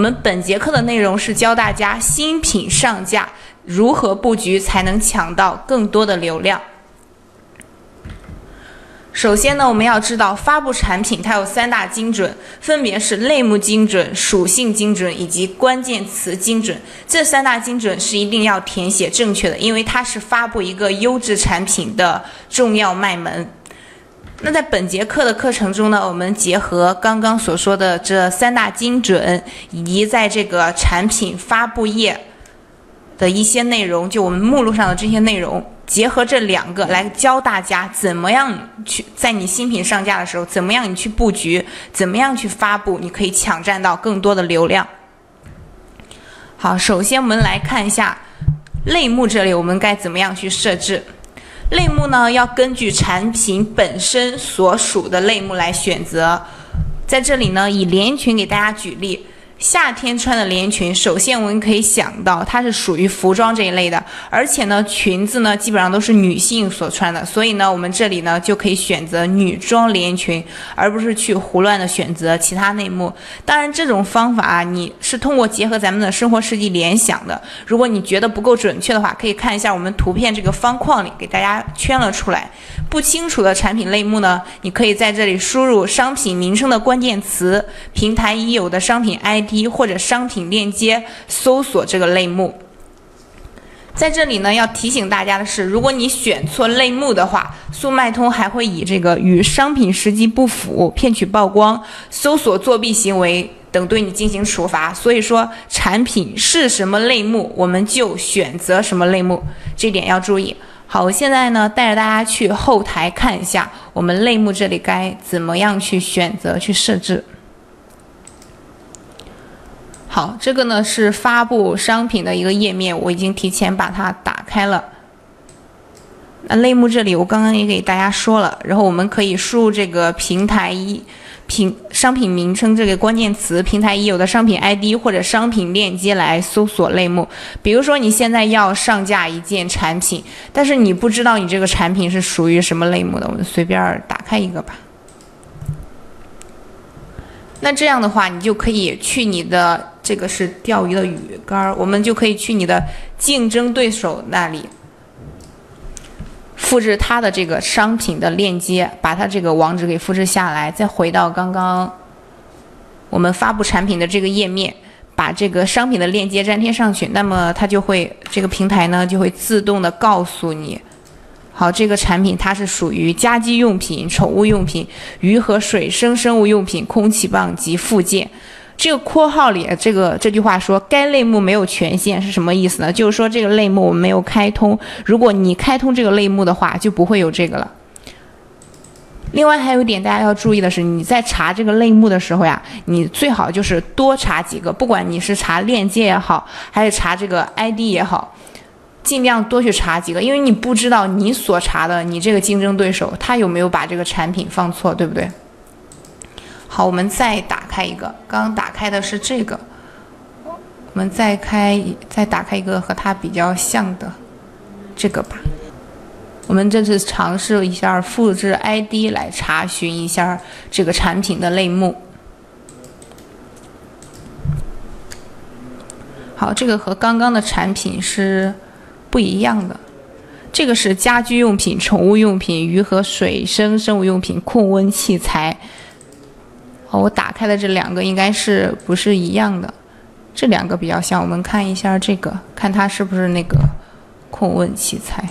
我们本节课的内容是教大家新品上架如何布局才能抢到更多的流量。首先呢，我们要知道发布产品它有三大精准，分别是类目精准、属性精准以及关键词精准。这三大精准是一定要填写正确的，因为它是发布一个优质产品的重要脉门。那在本节课的课程中呢，我们结合刚刚所说的这三大精准，以及在这个产品发布页的一些内容，就我们目录上的这些内容，结合这两个来教大家怎么样去在你新品上架的时候，怎么样你去布局，怎么样去发布，你可以抢占到更多的流量。好，首先我们来看一下类目这里，我们该怎么样去设置。类目呢，要根据产品本身所属的类目来选择。在这里呢，以连衣裙给大家举例。夏天穿的连衣裙，首先我们可以想到它是属于服装这一类的，而且呢，裙子呢基本上都是女性所穿的，所以呢，我们这里呢就可以选择女装连衣裙，而不是去胡乱的选择其他类目。当然，这种方法啊，你是通过结合咱们的生活实际联想的。如果你觉得不够准确的话，可以看一下我们图片这个方框里给大家圈了出来。不清楚的产品类目呢，你可以在这里输入商品名称的关键词，平台已有的商品 ID。或者商品链接搜索这个类目，在这里呢，要提醒大家的是，如果你选错类目的话，速卖通还会以这个与商品实际不符、骗取曝光、搜索作弊行为等对你进行处罚。所以说，产品是什么类目，我们就选择什么类目，这点要注意。好，我现在呢，带着大家去后台看一下，我们类目这里该怎么样去选择、去设置。好，这个呢是发布商品的一个页面，我已经提前把它打开了。那类目这里我刚刚也给大家说了，然后我们可以输入这个平台一平商品名称这个关键词，平台已有的商品 ID 或者商品链接来搜索类目。比如说你现在要上架一件产品，但是你不知道你这个产品是属于什么类目的，我们随便打开一个吧。那这样的话，你就可以去你的。这个是钓鱼的鱼竿，我们就可以去你的竞争对手那里复制他的这个商品的链接，把他这个网址给复制下来，再回到刚刚我们发布产品的这个页面，把这个商品的链接粘贴上去，那么它就会这个平台呢就会自动的告诉你，好，这个产品它是属于家居用品、宠物用品、鱼和水生生物用品、空气棒及附件。这个括号里，这个这句话说该类目没有权限是什么意思呢？就是说这个类目我们没有开通，如果你开通这个类目的话，就不会有这个了。另外还有一点大家要注意的是，你在查这个类目的时候呀，你最好就是多查几个，不管你是查链接也好，还是查这个 ID 也好，尽量多去查几个，因为你不知道你所查的你这个竞争对手他有没有把这个产品放错，对不对？好，我们再打开一个，刚打开的是这个，我们再开，再打开一个和它比较像的这个吧。我们这次尝试一下复制 ID 来查询一下这个产品的类目。好，这个和刚刚的产品是不一样的，这个是家居用品、宠物用品、鱼和水生生物用品、控温器材。哦，我打开的这两个应该是不是一样的？这两个比较像，我们看一下这个，看它是不是那个控温器材。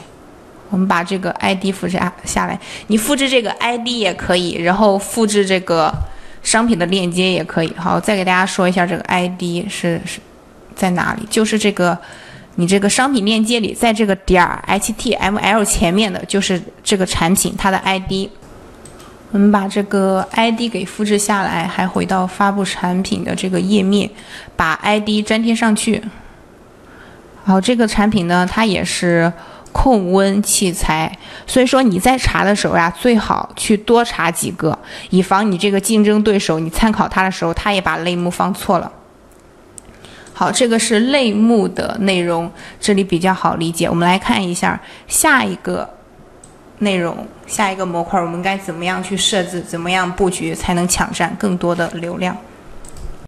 我们把这个 ID 复制下下来，你复制这个 ID 也可以，然后复制这个商品的链接也可以。好，再给大家说一下这个 ID 是是在哪里，就是这个你这个商品链接里，在这个点儿 HTML 前面的就是这个产品它的 ID。我们把这个 ID 给复制下来，还回到发布产品的这个页面，把 ID 粘贴上去。好，这个产品呢，它也是控温器材，所以说你在查的时候呀，最好去多查几个，以防你这个竞争对手，你参考它的时候，它也把类目放错了。好，这个是类目的内容，这里比较好理解。我们来看一下下一个。内容下一个模块，我们该怎么样去设置？怎么样布局才能抢占更多的流量？